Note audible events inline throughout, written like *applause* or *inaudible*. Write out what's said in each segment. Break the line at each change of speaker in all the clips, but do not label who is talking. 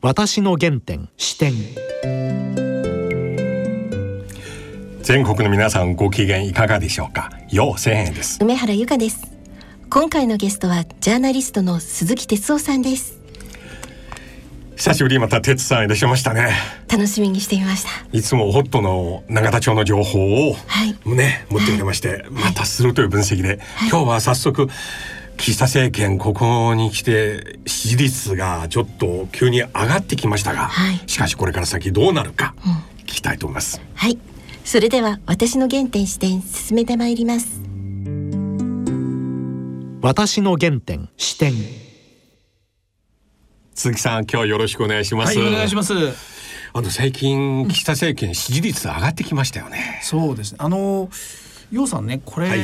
私の原点視点。
全国の皆さんご機嫌いかがでしょうか？よう千円です。
梅原由香です。今回のゲストはジャーナリストの鈴木哲夫さんです。
久しぶりまた哲さんいらっしゃいましたね。
楽しみにしていました。
いつもホットの永田町の情報を
はい。
ね、持ってくれまして、またするという分析で、今日は早速岸田政権ここに来て支持率がちょっと急に上がってきましたが、
はい
しかしこれから先どうなるか聞きたいと思います。
はいそれでは私の原点視点進めてまいります
私の原点視点
鈴木さん今日よろしくお願いします。
はい、お願いします。
あの最近岸田政権支持率上がってきましたよね。
そうですね。あの、ようさんね、これ、
は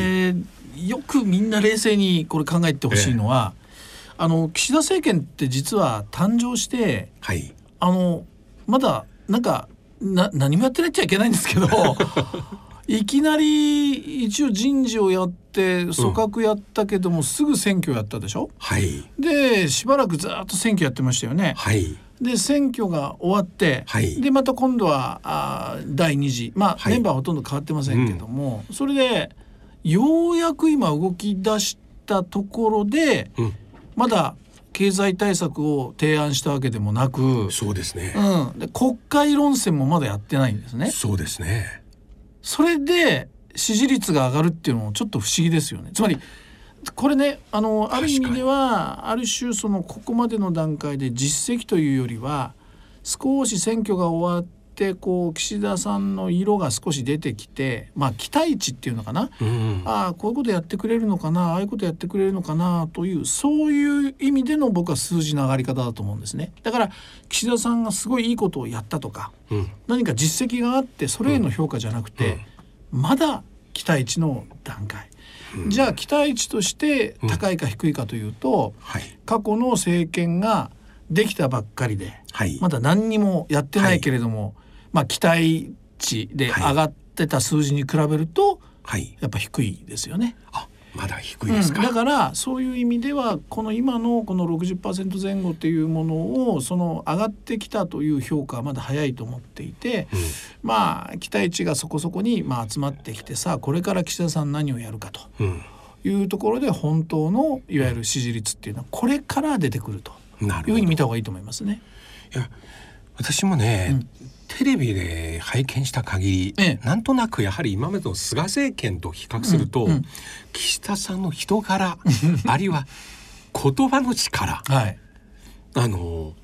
よくみんな冷静にこれ考えてほしいのは、あの岸田政権って実は誕生して、
はい。
あのまだなんかな何もやってないっちゃいけないんですけど。*laughs* いきなり一応人事をやって組閣やったけども、すぐ選挙やったでしょ？
はい。
でしばらくずっと選挙やってましたよね。
はい。
で選挙が終わって、
はい
でまた今度はあー第2次まあ、
はい
メンバーはほとんど変わってませんけども、それでようやく今動き出したところで、
うん
まだ経済対策を提案したわけでもなく、
そうですね。
うん、で国会論戦もまだやってないんですね。
そうですね。
それで支持率が上がるっていうのもちょっと不思議ですよね。つまりこれねあのある意味ではある種そのここまでの段階で実績というよりは少し選挙が終わってこう岸田さんの色が少し出てきてまあ期待値っていうのかな、
うん。
ああこういうことやってくれるのかなああいうことやってくれるのかなというそういう意味での僕は数字の上がり方だと思うんですね。だから岸田さんがすごいいいことをやったとか
うん。
何か実績があってそれへの評価じゃなくて、まだ期待値の段階、じゃあ期待値として高いか低いかというと、
はい。
過去の政権ができたばっかりで
はい。
まだ何にもやってないけれども、まあ期待値で
はい
上がってた数字に比べると
はい。
やっぱ低いですよね。
あ、まだ低いですか？
うんだからそういう意味ではこの今のこの60%前後っていうものをその上がってきたという評価はまだ早いと思っていて、まあ期待値がそこそこにまあ集まってきてさあこれから岸田さん何をやるかと
うん。
いうところで本当のいわゆる支持率っていうのはこれから出てくると。いうふうに見た方がいいと思いますね。
いや私もね、テレビで拝見した限り、
ええ。
なんとなくやはり今までの菅政権と比較すると、
うんうん。
岸田さんの人柄あるいは言葉の力
はい。
あの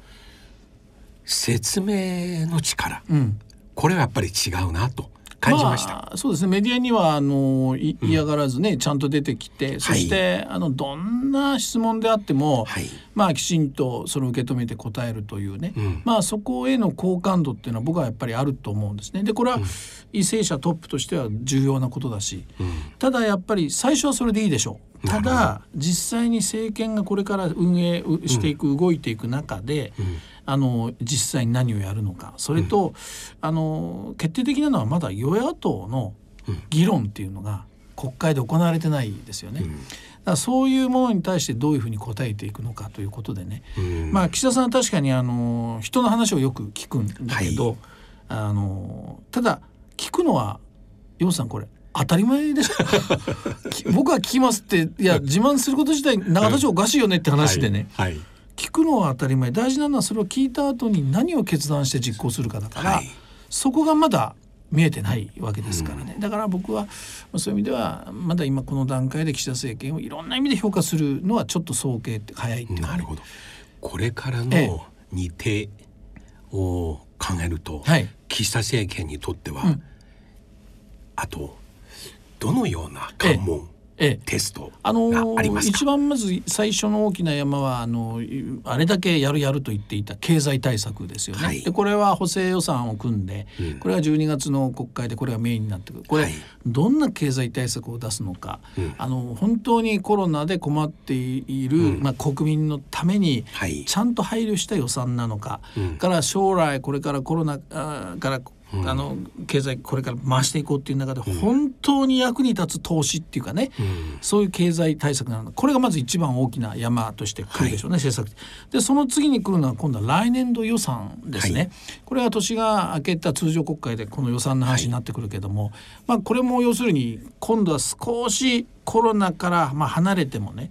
説明の力
うん。
これはやっぱり違うなと感じました。
あそうですね。メディアにはあのい嫌がらずね、ちゃんと出てきてそして、あのどんな質問であっても、
はい。
まあきちんとそれを受け止めて答えるというね、
うん。
まあそこへの好感度っていうのは僕はやっぱりあると思うんですね。でこれは為政者トップとしては重要なことだし、ただやっぱり最初はそれでいいでしょう。ただ実際に政権がこれから運営うしていく、動いていく中で、あの実際に何をやるのか。それと、あの決定的なのはまだ与野党の議論っていうのが国会で行われてないですよね。だからそういうものに対してどういうふうに答えていくのかということでね、
うん。
まあ岸田さんは確かにあの人の話をよく聞くんだけど、
はい。
あのただ聞くのは洋さんこれ当たり前でしょ。き *laughs* 僕は聞きますっていや自慢すること自体永田町おかしいよねって話でね、
はい、はい
聞くのは当たり前。大事なのはそれを聞いた後に何を決断して実行するかだから、
はい。
そこがまだ見えてないわけですからね、だから僕はまあそういう意味ではまだ今この段階で岸田政権をいろんな意味で評価するのはちょっと早計って早いっていう。
なるほど。これから
ええ。
の日程を考えると、
はい。
岸田政権にとっては、
うん。
あとどのような関門、
ええ
テスト
あの
がありますか、
一番まず最初の大きな山はあのあれだけやるやると言っていた経済対策ですよね。
はい。
でこれは補正予算を組んで、
うん。
これは12月の国会でこれがメインになってくる。これ、
はい。
どんな経済対策を出すのか、
うん。
あの本当にコロナで困っている、
うん。
まあ、国民のために
はい。
ちゃんと配慮した予算なのか、
うん。
から将来これからコロナから
うん
あの経済これから回していこうっていう中で本当に役に立つ投資っていうかね、
うん。
そういう経済対策なの。これがまず一番大きな山として来るでしょうね、政策。でその次に来るのは今度は来年度予算ですね、
はい。
これは年が明けた通常国会でこの予算の話になってくるけども、まあこれも要するに今度は少しコロナからまあ離れてもね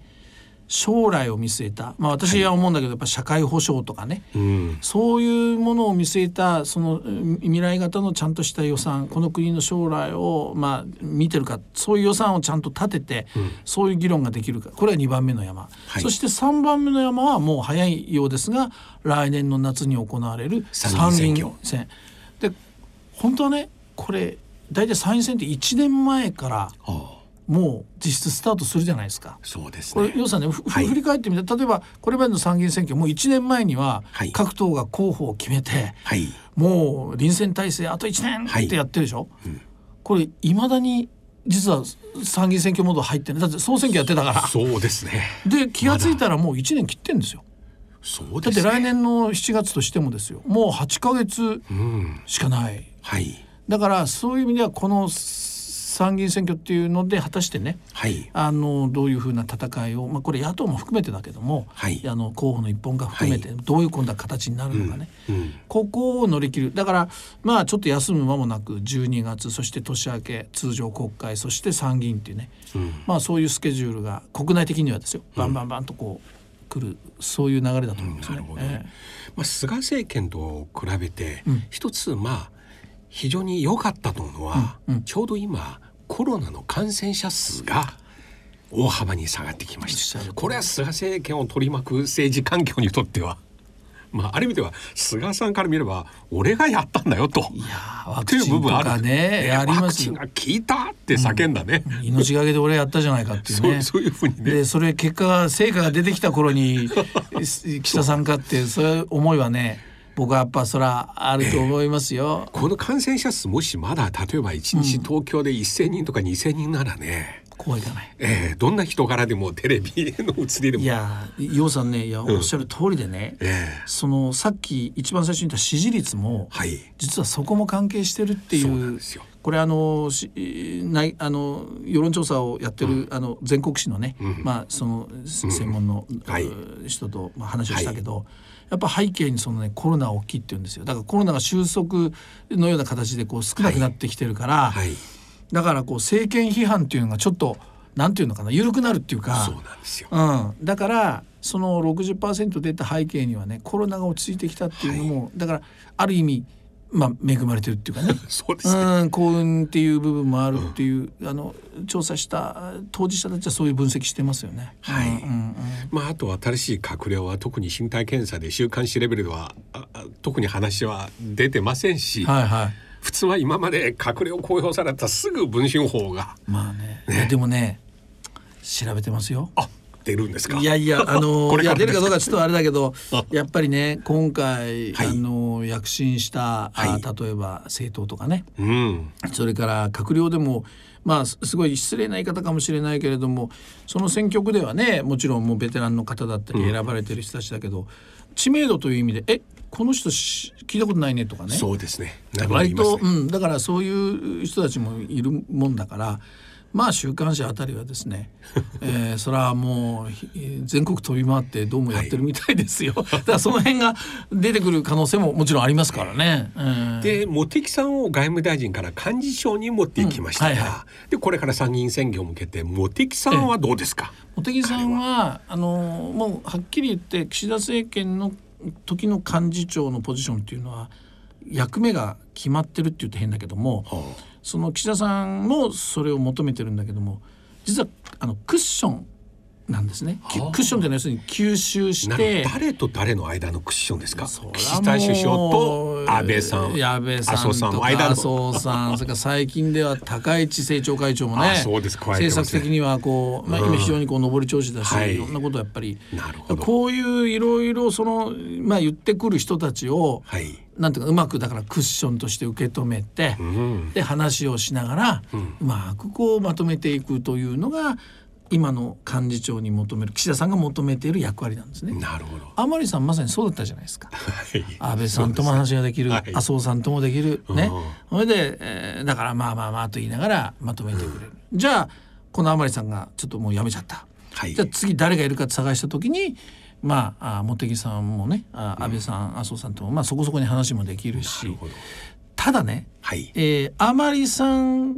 将来を見据えた、まあ、私は思うんだけどやっぱ社会保障とかね、
うん。
そういうものを見据えたそのうん未来型のちゃんとした予算この国の将来をまあ見てるか。そういう予算をちゃんと立てて、そういう議論ができるか。これは2番目の山、
はい。
そして3番目の山はもう早いようですが来年の夏に行われる
参
参議
議院選。
で本当はねこれ大体参院選って1年前から
あ
もう実質スタートするじゃないですか。
そうです
これ
ね
要するにふ
はい。
振り返ってみて例えばこれまでの参議院選挙もう1年前には
はい。
各党が候補を決めて、
はい。
もう臨戦態勢あと1年
はい。
ってやってるでしょ、これいまだに実は参議院選挙モード入ってるだって総選挙やってたから。
そうですね。
で気が付いたらもう1年切ってんですよ。
そうですね。
だって来年の7月としてもですよ。もう8ヶ月
うん。
しかない。
はい。
だからそういう意味ではこの参議院選挙っていうので果たしてね
はい。
あのどういうふうな戦いを、まあ、これ野党も含めてだけども、
はい。
あの候補の一本が含めてどういう今度は形になるのかね、
うん。
ここを乗り切る。だからまあちょっと休む間もなく12月そして年明け通常国会そして参議院っていうね、
うん。
まあそういうスケジュールが国内的にはですよバンバンバンとこう来るそういう流れだと思いますね。
なるほど
え。
まあ、菅政権と比べて
うん。
一つまあ非常に良かったと思うのは、
うん。うん。
ちょうど今コロナの感染者数が大幅に下がってきま
し
したこれは菅政権を取り巻く政治環境にとってはまあある意味では菅さんから見れば俺がやったんだよと。
えいやーワ
っていう部分ある。
かねあり
ワ
ます
が効いたって叫んだね、
命がけで俺やったじゃないかっていうね。*laughs*
そうそういうふうにね。
でそれ結果が成果が出てきた頃に *laughs* *laughs* 岸田さんかってそういう思いはね僕はやっぱそらあると思いますよ。*laughs*
この感染者数もしまだ例えば1日東京で1,000人とか2,000人ならね、
こうはいかない。
えーどんな人柄でもテレビの映りでも。
いや楊さんねいやおっしゃる通りでね、
ええ。
そのさっき一番最初に言った支持率も
はい。
実はそこも関係してるってい
そうなん
う
ですよ。
これあのしないあの世論調査をやってる、あの全国紙のね、
うん。
まあその専門の、
はい。う
人とまあ話をしたけど、やっぱ背景にそのねコロナ大きいって言うんですよ。だからコロナが収束のような形でこう少なくなってきてるから、
はい
だからこう政権批判っていうのがちょっとなんていうのかな緩くなるっていうか
そうなんですよ。
うん、だからその60%出た背景にはねコロナが落ち着いてきたっていうのも、だからある意味まあ恵まれてるっていうかね。*laughs*
そうですね、
うん幸運っていう部分もあるっていう、あの調査した当事者たちはそういう分析してますよね。
はい。
うんうんうん。
まああと新しい閣僚は特に身体検査で週刊誌レベルでは特に話は出てませんし、
はいはい。
普通は今まで閣僚公表されたらすぐ文春法が
まあね。いやでもね調べてますよ。
あ出るんですか？
いやいやあのいや出るかどうかちょっとあれだけど
あ。
やっぱりね今回、
はい。
あの躍進した、あ
はい。
例えば政党とかね。
うん。
それから閣僚でもまあすすごい失礼な言い方かもしれないけれどもその選挙区ではねもちろんもうベテランの方だったり選ばれてる人たちだけど、知名度という意味でえこの人し聞いたことないねとかね。
そうですね。
割と、うん、だからそういう人たちもいるもんだからまあ週刊誌あたりはですね、*laughs* えー、それはもうひ全国飛び回ってどうもやってるみたいですよ、*laughs* だからその辺が出てくる可能性ももちろんありますからね。うん。
で茂木さんを外務大臣から幹事長に持っていきましたが、
うん。はいは
でこれから参議院選挙を向けて茂木さんはどうですか、
茂木さんはあのもうはっきり言って岸田政権の時の幹事長のポジションっていうのは役目が決まってるって言って変だけども
は
その岸田さんもそれを求めてるんだけども実はあのクッションなんですね。き
はあ。
クッションというのは要するに吸収し
な
て
誰と誰の間のクッションですか？岸田首相と安倍さん
安倍さん
麻生さん
とか
の間の。
麻生さんそれから最近では高市政調会長もね政策的にはこう、まあ、
うん。
今非常にこう上り調子だし、
はい。
い、ろんなことをやっぱりこういういろいろその、まあ、言ってくる人たちを
はい、
なんていうかうまくだからクッションとして受け止めて、
うん、
で話をしながら、
うん。
うまくこうまとめていくというのが今の幹事長に求める岸田さんが求めている役割なんですね。
なるほど。
甘利さんまさにそうだったじゃないですか。
はい。
安倍さんとも話ができる、
そうですね
麻生さんともできるね
うん。
それで、えーだからまあまあまあと言いながらまとめてくれる、じゃあこの甘利さんがちょっともうやめちゃった、
はい。
じゃあ次誰がいるか探した時にまああ茂木さんもねあ安倍さん、麻生さんともまあそこそこに話もできるし。ただね
はい。
えー、甘利さん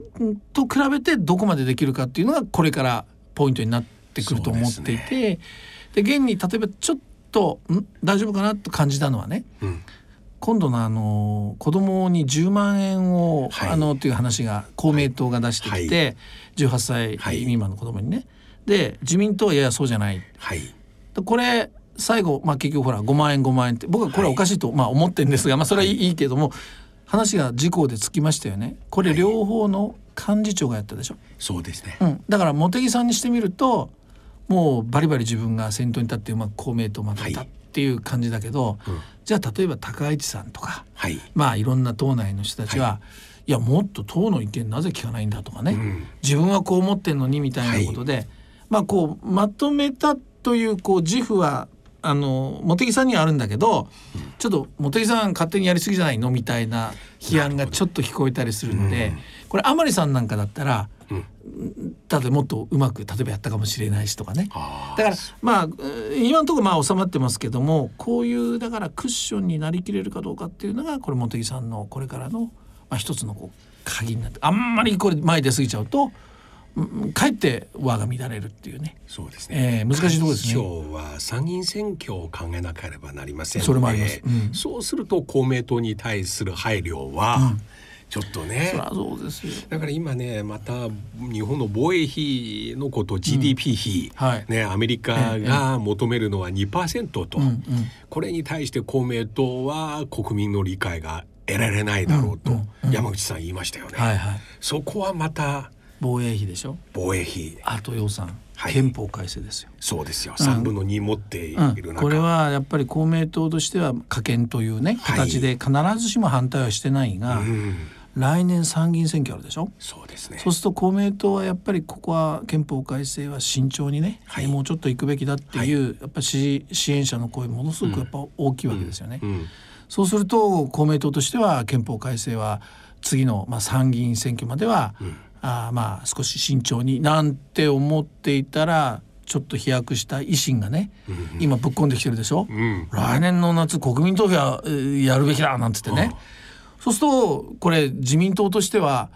と比べてどこまでできるかっていうのがこれからポイントになってくると思っていてで,、現に例えばちょっとん？大丈夫かなと感じたのはね
うん。
今度のあの子供に10万円を、
はい
あのという話が公明党が出してきて、18歳
はい
未満の子供にね。で自民党はいやそうじゃない。
はい。
でこれ最後、まあ、結局ほら5万円5万円って僕はこれはおかしいと、まあ、思ってるんですが、まあ、それはいい,、い、いけども話が自公でつきましたよね。これ両方の幹事長がやったでしょ。
そうですね。
うん、だから茂木さんにしてみるともうバリバリ自分が先頭に立ってうまく公明党をまとめた
はい。
っていう感じだけど、
うん。
じゃあ例えば高市さんとか
はい。
まあいろんな党内の人たちは、い、やもっと党の意見なぜ聞かないんだとかね、
うん。
自分はこう思ってんのにみたいなことで、まあこうまとめたというこう自負はあの茂木さんにはあるんだけど、ちょっと茂木さん勝手にやりすぎじゃないのみたいな批判がちょっと聞こえたりするので、これ甘利さんなんかだったら、
うん。
だってもっとうまく例えばやったかもしれないしとかね。
あ
だからまあえー今のところまあ収まってますけどもこういうだからクッションになりきれるかどうかっていうのがこれ茂木さんのこれからの、まあ、一つのこう鍵になってあんまりこれ前に出過ぎちゃうとうんかえって輪が乱れるっていうね。
そうですね。
えー難しいところですね
今日は参議院選挙を考えなければなりませんので
それもありますうん
そうすると公明党に対する配慮は、ちょっとね
そそうですよ。
だから今ねまた日本の防衛費のこと GDP 比、
はい
ね、アメリカが求めるのは2%と、
うんうん
これに対して公明党は国民の理解が得られないだろうと、山口さん言いましたよね。
はいはい。
そこはまた
防衛費でしょ？
防衛費。
あと予算、
はい。
憲法改正ですよ。
そうですよ、
うん
3分の2持っている
うん、
中、
これはやっぱり公明党としては可見というね
はい。
形で必ずしも反対はしてないが、
うん。
来年参議院選挙あるでしょ？
そうですね。
そうすると公明党はやっぱりここは憲法改正は慎重にね、
はい。
もうちょっと行くべきだっていう、やっぱり支支援者の声ものすごくやっぱ大きいわけですよね。
うん。
そうすると公明党としては憲法改正は次のまあ参議院選挙までは、あーまあ少し慎重になんて思っていたらちょっと飛躍した維新がね、今ぶっ込んできてるでしょ？
うん。
来年の夏国民投票えーやるべきだなんつってね、そうするとこれ自民党としては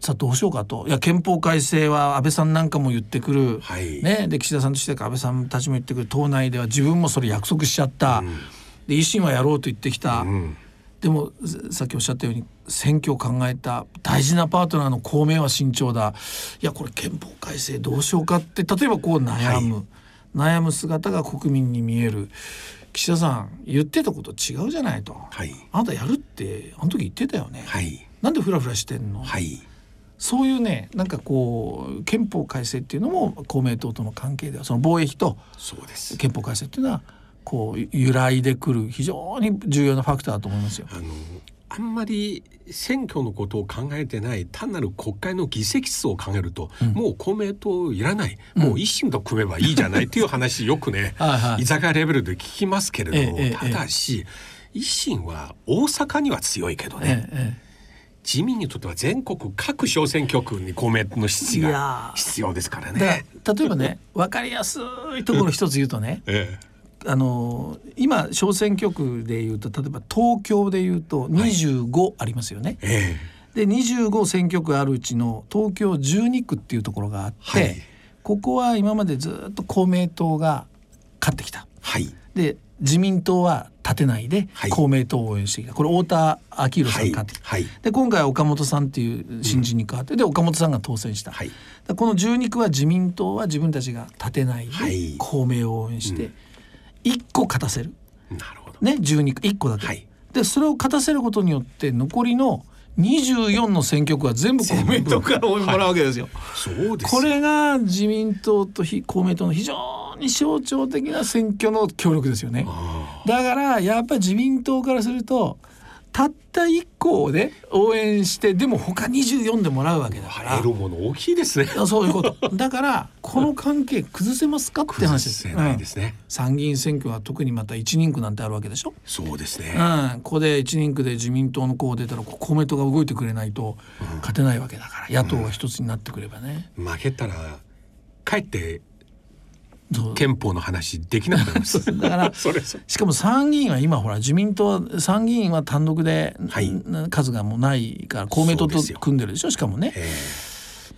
さあどうしようかと。いや憲法改正は安倍さんなんかも言ってくる、
はい。
ね、で岸田さんとしては安倍さんたちも言ってくる。党内では自分もそれ約束しちゃった、で維新はやろうと言ってきた、
うん
でもささっきおっしゃったように選挙を考えた大事なパートナーの公明は慎重だ。いやこれ憲法改正どうしようかって例えばこう悩む、悩む姿が国民に見える。岸田さん言ってたこと違うじゃないと、
はい。
あなたやるってあの時言ってたよね、
はい。
なんでフラフラしてんの、
はい。
そういうねなんかこう憲法改正っていうのも公明党との関係ではその防衛費と憲法改正っていうのはこう揺らいでくる非常に重要なファクターだと思いますよ。
あのあんまり選挙のことを考えてない単なる国会の議席数を考えると、もう公明党いらない、もう維新と組めばいいじゃないっていう話よくね *laughs* 居酒屋レベルで聞きますけれども、
ええええ
ただし、維新は大阪には強いけどね、
ええ
自民にとっては全国各小選挙区に公明の支が
ー。
必要ですからね。
ら例えばね分かりやすいところ一つ言うとね
え
あの今小選挙区で言うと例えば東京で言うと25ありますよね。
ええ。
で25選挙区あるうちの東京12区っていうところがあって、
はい。
ここは今までずっと公明党が勝ってきた。
はい。
で自民党は立てないで
はい。
公明党を応援してきた、これ太田昭宏さんが勝ってきた、
はい。
で今回は岡本さんっていう新人に変わって、で岡本さんが当選した、この12区は自民党は自分たちが立てないで
はい。
公明を応援して1個勝たせる、
なるほど。
ね12区1個だけ、
はい。
でそれを勝たせることによって残りの24の選挙区は全部公明党。からもらうわけですよ。
そうですよ。
これが自民党と非公明党の非常に象徴的な選挙の協力ですよね。
あ
だからやっぱり自民党からするとたった1個をね応援してでも他24でもらうわけだから。
得るもの大きいですね。
あそういうこと。*laughs* だからこの関係崩せますかって話です。
ないですね。
うん。参議院選挙は特にまた一人区なんてあるわけでしょ、
そうですね。
うん、ここで一人区で自民党の候補出たらこ公明党が動いてくれないと勝てないわけだから、野党が一つになってくればね、
負けたらかえって憲法の話できなくなります。*laughs*
だからしかも参議院は今ほら自民党は参議院は単独で、
はい。
な数がもうないから公明党と組んでるでしょしかもね。
え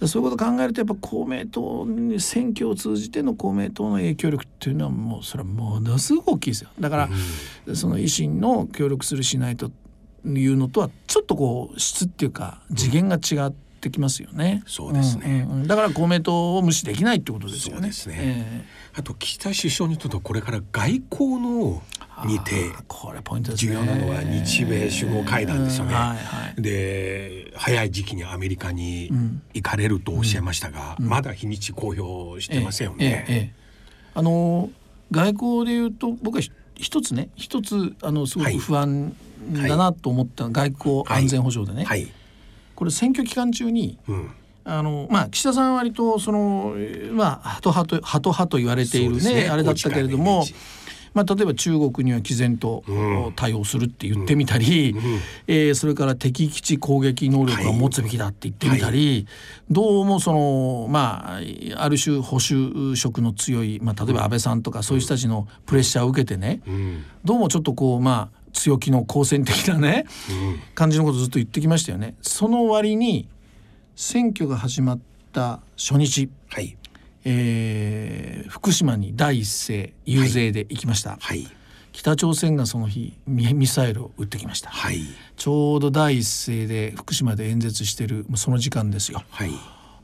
そういうこと考えるとやっぱ公明党に選挙を通じての公明党の影響力っていうのはもうそれはものすごく大きいですよ。だから、その維新の協力するしないというのとはちょっとこう質っていうか次元が違ってきますよね、
そうですね。
んうんうん。だから公明党を無視できないってことですよね。
そうですね。
え
あと岸田首相にとってはこれから外交の
え
にて
これポイントね。
重要なのは日米首脳会談ですよね。
うんはいはい。
で早い時期にアメリカに行かれるとおっしゃいましたが、まだ日にち公表してませんよね。
ええええ。あの外交でいうと僕はひ一つね一つあのすごく
はい。
不安だなと思った、外交
はい
安全保障でね、
はい、
これ選挙期間中に
うん、
あのまあ岸田さんは割とそのえーまあハト派とハト派と言われているね
ね。
あれだったけれども。まあ、例えば中国には毅然と
うん。
対応するって言ってみたり、えーそれから敵基地攻撃能力を持つべきだって言ってみたり、どうもそのまあある種保守色の強い、まあ、例えば安倍さんとかそういう人たちのプレッシャーを受けてね、
うん。
どうもちょっとこうまあ強気の好戦的なね
うん。
感じのことずっと言ってきましたよね。その割に選挙が始まった初日、
はい。
えー福島に第一声遊説で行きました、
はい。
北朝鮮がその日ミミサイルを撃ってきました。
はい。
ちょうど第一声で福島で演説してるその時間ですよ。
はい。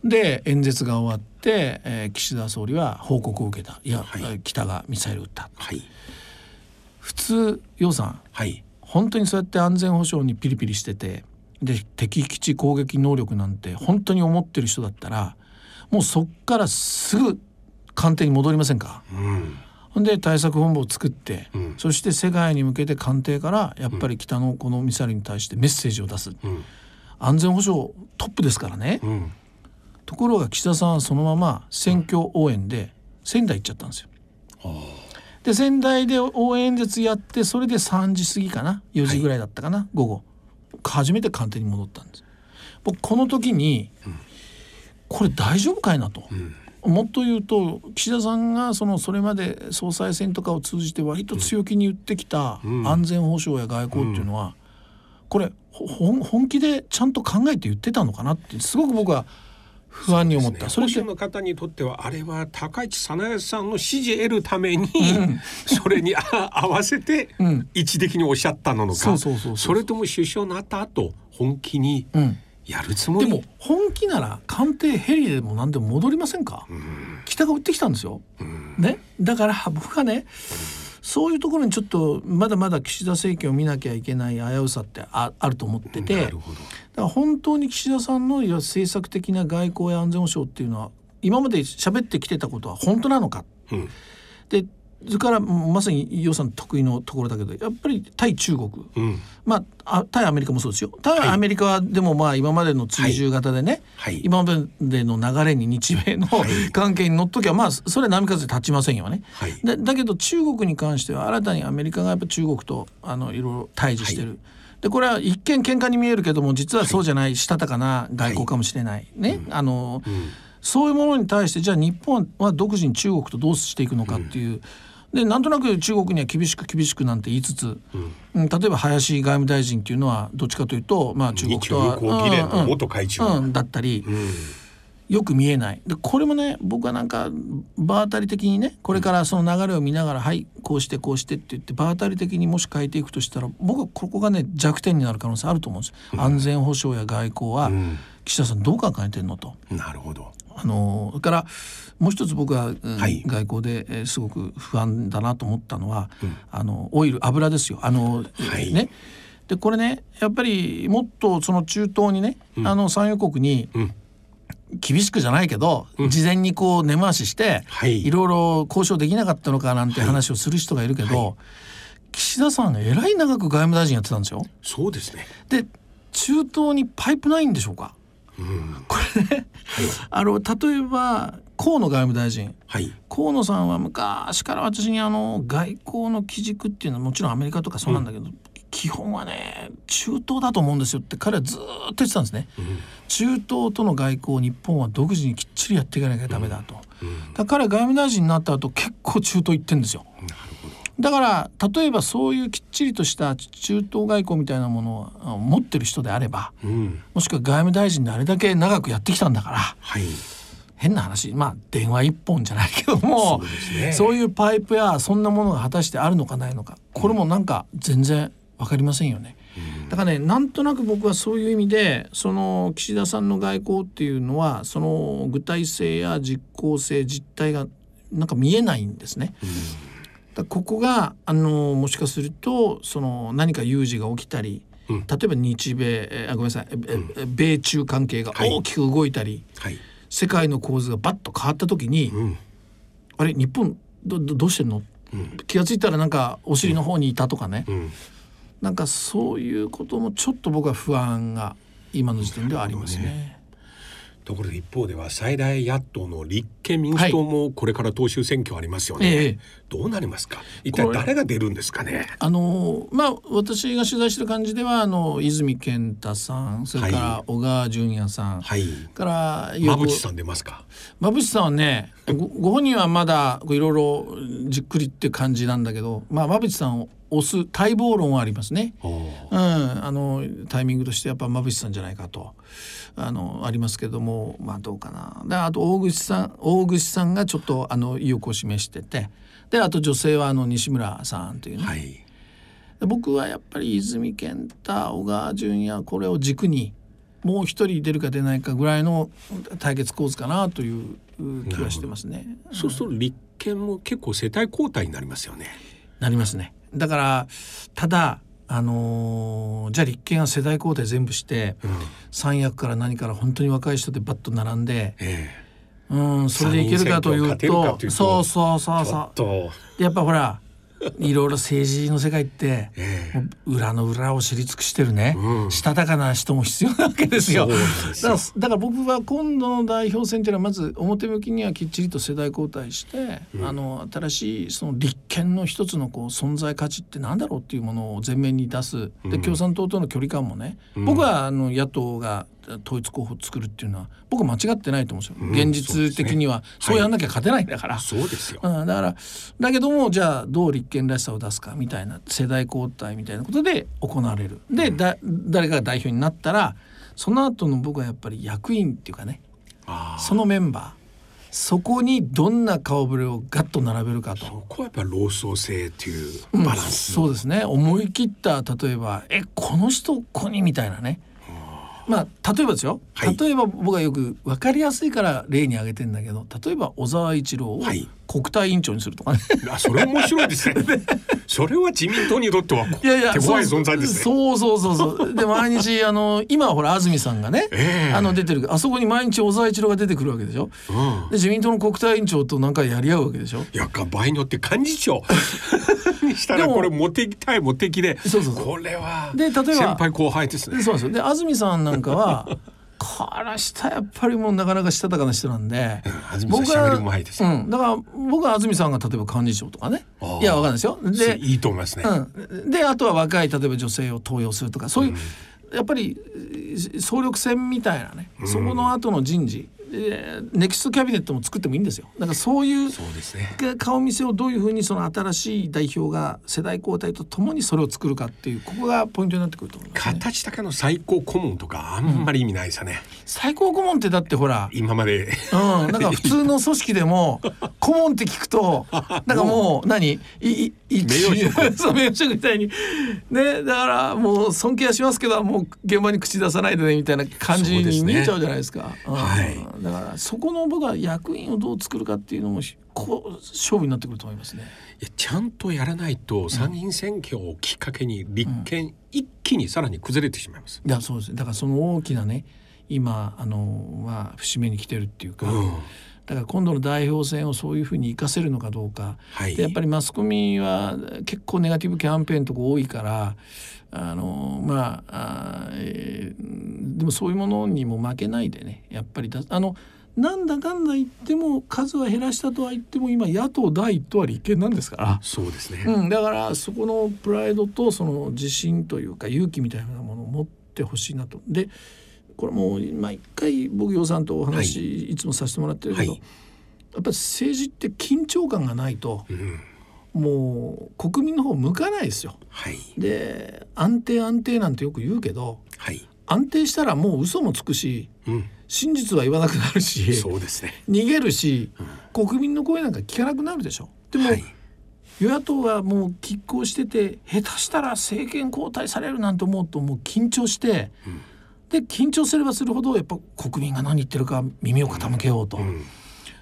で演説が終わって、えー岸田総理は報告を受けた。いや、
はい。
えー北がミサイル撃った。
はい
普通楊さん
はい。
本当にそうやって安全保障にピリピリしててで敵基地攻撃能力なんて本当に思ってる人だったらもうそっからすぐ官邸に戻りませんか？
うん。
で対策本部を作って、
うん。
そして世界に向けて官邸からやっぱり北のこのミサイルに対してメッセージを出す、
うん。
安全保障トップですからね、
うん。
ところが岸田さんはそのまま選挙応援で仙台行っちゃったんですよ。で仙台で応援演説やってそれで3時過ぎかな？4時ぐらいだったかな、午後。初めて官邸に戻ったんです。僕この時に、これ大丈夫かいなと。もっと言うと岸田さんがそのそれまで総裁選とかを通じて割と強気に言ってきた
ん。
安全保障や外交っていうのは、これ本気でちゃんと考えて言ってたのかなってすごく僕は不安に思った。それって
保守の方にとってはあれは高市早苗さんの支持得るために、それにあ合わせて
うん。
一時的におっしゃったのか、
そ
れとも首相になった後本気に
うん。
やるつもり、
でも本気なら官邸ヘリでも何でも戻りませんか、北が撃ってきたんですよ、ね、だから僕はねそういうところにちょっとまだまだ岸田政権を見なきゃいけない危うさってああると思ってて
なるほど。
だから本当に岸田さんのいや政策的な外交や安全保障っていうのは今まで喋ってきてたことは本当なのか。
うん。
でそれからうんまさに予算得意のところだけどやっぱり対中国、
うん。
まあ、あ対アメリカもそうですよ。対アメリカはでもまあ今までの追従型でね、
はい。
今までの流れに日米の、
はい。
関係に乗っときゃまあそれは波風立ちませんよね。
はい。
だだけど中国に関しては新たにアメリカがやっぱ中国とあのいろいろ対峙してる。でこれは一見喧嘩に見えるけども実はそうじゃない、したたかな外交かもしれない、ね、あの、そういうものに対してじゃあ日本は独自に中国とどうしていくのかっていう、でなんとなく中国には厳しく厳しくなんて言いつつ、うん。例えば林外務大臣っていうのはどっちかというと、まあ、中国とはうんうんだったり、
うん。
よく見えない。でこれもね僕はなんか場当たり的にねこれからその流れを見ながら「はいこうしてこうして」って言って場当たり的にもし変えていくとしたら僕はここがね弱点になる可能性あると思うんです、安全保障や外交は
ん。
岸田さんどう考えてんのと。
なるほど
あのそれからもう一つ僕は、うん
はい。
外交で、えーすごく不安だなと思ったのは、あのオイル油ですよ。あの、
はい。
ね。でこれねやっぱりもっとその中東にね、あの産油国に、
ん。
厳しくじゃないけど、事前にこう根回しして、
はい。
いろいろ交渉できなかったのかなんて話をする人がいるけど、岸田さんえらい長く外務大臣やってたんですよ。
そうですね。
で中東にパイプないんでしょうか？
うん。
これねあの例えば河野外務大臣
はい。
河野さんは昔から私にあの外交の基軸っていうのはもちろんアメリカとかそうなんだけど、基本はね中東だと思うんですよって彼はずーっと言ってたんですね。中東との外交を日本は独自にきっちりやっていかなきゃダメだと。だから外務大臣になった後結構中東行ってんですよ。
なるほど。
だから例えばそういうきっちりとした中東外交みたいなものをあ持ってる人であれば
うん。
もしくは外務大臣であれだけ長くやってきたんだから
はい。
変な話まあ電話一本じゃないけども
そうね
そういうパイプやそんなものが果たしてあるのかないのかこれもなんか全然わかりませんよね。だからねなんとなく僕はそういう意味でその岸田さんの外交っていうのはその具体性や実効性実態がなんか見えないんですね。だからここがあのもしかするとその何か有事が起きたり、
うん
例えば日米えあごめんなさいええ米中関係が
はい
大きく動いたり、
はい。
世界の構図がバッと変わった時に、
うん。
あれ日本どどどうしてんの、気が付いたらなんかお尻の方にいたとかね、
うん。
なんかそういうこともちょっと僕は不安が今の時点ではありますね。
ところで一方では最大野党の立憲民主党もこれから党首選挙ありますよね。
ええ
どうなりますか？一体誰が出るんですかね？
あのまあ私が取材してる感じではあの泉健太さんそれから小川淳也さん、
はい。
から
馬淵さん出ますか？
馬淵さんはねごご本人はまだいろいろじっくりって感じなんだけど、まあ、馬淵さんを押す待望論はありますね。うん、あのタイミングとしてやっぱ馬淵さんじゃないかとあのありますけどもまあどうかなであと大串さん大串さんがちょっとあの意欲を示しててであと女性はあの西村さんというね、
はい。
で僕はやっぱり泉健太小川淳也これを軸にもう一人出るか出ないかぐらいの対決構図かなという気はしてますね。
そうすると立憲も結構世帯交代になりますよね。
なりますね。だからただあのーじゃあ立憲が世代交代全部して、
うん。
三役から何から本当に若い人でバッと並んで、
え
うん、それでいけるかというとそうそうそうそ。うやっぱほらいろいろ政治の世界って、
え
裏の裏を知り尽くしてるね、
うん。
したたかな人も必要なわけですよ。だから僕は今度の代表選っていうのはまず表向きにはきっちりと世代交代して、あの新しいその立憲の一つのこう存在価値ってなんだろうっていうものを前面に出す。で共産党との距離感もね、僕はあの野党が統一候補を作るっていうのは僕は間違ってないと思うんですよ。
ん
現実的にはそうやんなきゃ勝てないんだから。
そうですよ。
うん、だからだけどもじゃあどう立憲らしさを出すかみたいな世代交代みたいなことで行われるでだ誰かが代表になったらその後の僕はやっぱり役員っていうかね。そのメンバーそこにどんな顔ぶれをガッと並べるかと。
ここはやっぱり老壮性っていう
うん
バランス。
そうですね思い切った例えばえこの人ここにみたいなねまあ例えばですよ、
はい。
例えば僕はよく分かりやすいから例に挙げてんだけど例えば小沢一郎を
はい
国対委員長にするとかね、
あ、それ面白いですね。*laughs* それは自民党にとってはこ
いやいや
手強い存在ですね。
そうそうそうそうで毎日あの今はほら安住さんがね、
ええ。
あの出てるあそこに毎日小沢一郎が出てくるわけでしょ。
うん。
で自民党の国対委員長となんかやり合うわけでしょ。
いや場合によって幹事長。*laughs* にしたらこれモテきたいモテきで
そうそうそう。
これは
で例えば
先輩後輩ですね。
でそうですよ。で安住さんなんかは *laughs* からしたやっぱりもうなかなかしたたかな人なんで、
うん安住さん喋りうまいですよ
うん、だから僕は安住さんが例えば幹事長とかねいやわかんないですよ。で
いいと思いますね、
うん、であとは若い例えば女性を登用するとかそういう、やっぱりえー総力戦みたいなね、そこの後の人事、えーネクストキャビネットも作ってもいいんですよ。だからそういう
そうですね。
顔見せをどういうふうにその新しい代表が世代交代とともにそれを作るかっていうここがポイントになってくると思います、ね、
形だけの最高顧問とかあんまり意味ないですよね、
最高顧問ってだってほら
今まで。
うん、なんか普通の組織でも *laughs* 顧問って聞くとなんかもう何？いいい
名誉職。*laughs*
そう名誉職みたいに。ねだからもう尊敬はしますけどもう現場に口出さないでねみたいな感じに見えちゃうじゃないですか。うん。
はい
だからそこの僕は役員をどう作るかっていうのもこう勝負になってくると思いますね。
いやちゃんとやらないと参議院選挙をきっかけに立憲一気にさらに崩れてしまいます、
いやそうです。だからその大きなね今あのまあ節目に来てるっていうか、
うん
だから今度の代表選をそういうふうに活かせるのかどうか、
はい
でやっぱりマスコミは結構ネガティブキャンペーンとか多いからあのまあえーでもそういうものにも負けないでねやっぱりだあのなんだかんだ言っても数は減らしたとは言っても今野党第一党は立憲なんですから。
そうですね、
うん、だからそこのプライドとその自信というか勇気みたいなものを持ってほしいなと。でこれもう毎回僕洋さんとお話、、
はい。
つもさせてもらってるけど、
はい。
やっぱり政治って緊張感がないと
うん。
もう国民の方向かないですよ。
はい。
で安定安定なんてよく言うけど
はい、
安定したらもう嘘もつくし
うん、
真実は言わなくなるし
そうですね。
逃げるし国民の声なんか聞かなくなるでしょ。でも、
はい。
与野党はもう拮抗してて下手したら政権交代されるなんて思うともう緊張して、で緊張すればするほどやっぱ国民が何言ってるか耳を傾けようと、
ん。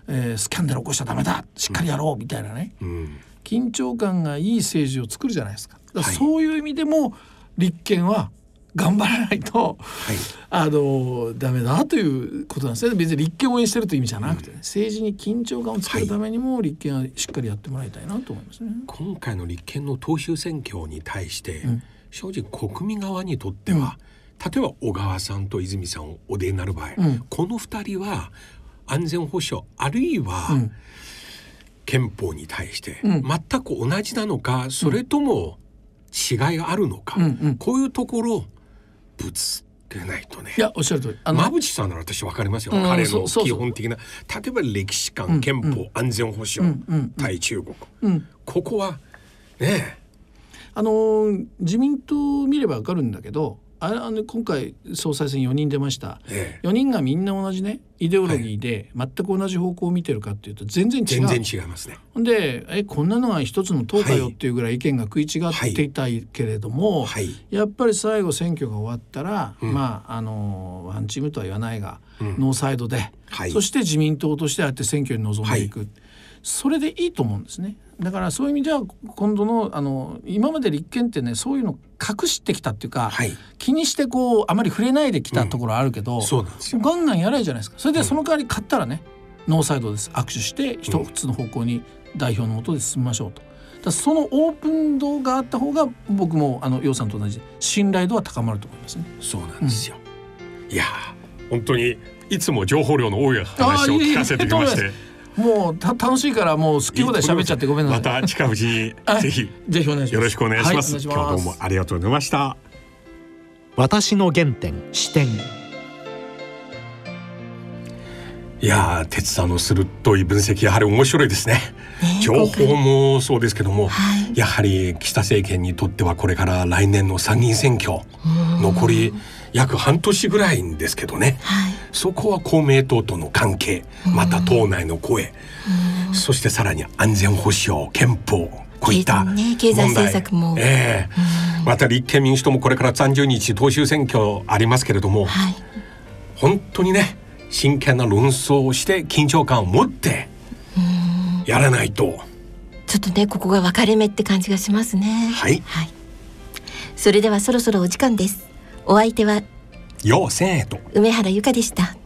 えースキャンダル起こしちゃダメだ。しっかりやろうみたいなね、
うん。
緊張感がいい政治を作るじゃないですか。だかそういう意味でも立憲は頑張らないと、
はい。
あのダメだということなんですね。別に立憲を応援してるという意味じゃなくてね、政治に緊張感を作るためにも立憲はしっかりやってもらいたいなと思いますね。
今回の立憲の党首選挙に対して、正直国民側にとっては、例えば小川さんと泉さんをお出になる場合、
うん。
この二人は安全保障あるいは、
うん。
憲法に対して
うん。
全く同じなのか、それとも違いがあるのか、
うんうん。
こういうところをぶつけないとね。
いやおっしゃる通り。
馬淵さんなら私分かりますよ、
うん
彼の基本的な。例えば歴史観、
うん
憲法、安全保障、対中国、
うん、
ここはね
あの自民党を見ればわかるんだけどあれあの今回総裁選4人出ました。
ええ。
4人がみんな同じねイデオロギーで全く同じ方向を見てるかっていうと全然違う。
全然違いますね。
でえこんなのが一つの党かよ
はい
っていうぐらい意見が食い違っていたいけれども、
はい。
やっぱり最後選挙が終わったら、
うん。
まああのワンチームとは言わないが、
うん。
ノーサイドで、
はい。
そして自民党としてああやって選挙に臨んでいく、それでいいと思うんですね。だからそういう意味では今度のあの今まで立憲ってねそういうの隠してきたっていうか、
はい
気にしてこうあまり触れないできたところあるけど、
そうなんですよ。
ガンガンやれじゃないですかそれでその代わり勝ったらね、ノーサイドです握手して一つの方向に代表のもとで進みましょうと。だそのオープン度があった方が僕もあの楊さんと同じで信頼度は高まると思いますね。
そうなんですよ。いやー本当にいつも情報量の多い話を聞かせてきまして。
もうた楽しいからもう好き放題喋っちゃってごめんなさい。
また近いうちに
はい
ぜひ
ぜひお願いします。
よろしくお願いします。
はいお
今日はどうもありがとうございました。
私の原点視点
いやー鉄さんの鋭い分析やはり面白いですね。
ね
情報もそうですけども、
はい
やはり岸田政権にとってはこれから来年の参議院選挙残り約半年ぐらいんですけどね。
はい。
そこは公明党との関係。また党内の声。そしてさらに安全保障憲法こういった問題、
ね経済政策も。
ええ。また立憲民主党もこれから30日党首選挙ありますけれども
はい。
本当にね真剣な論争をして緊張感を持ってやらないと。
ちょっとねここが分かれ目って感じがしますね。
はい。
はい。それではそろそろお時間ですお相手は
要せんと。
梅原由香でした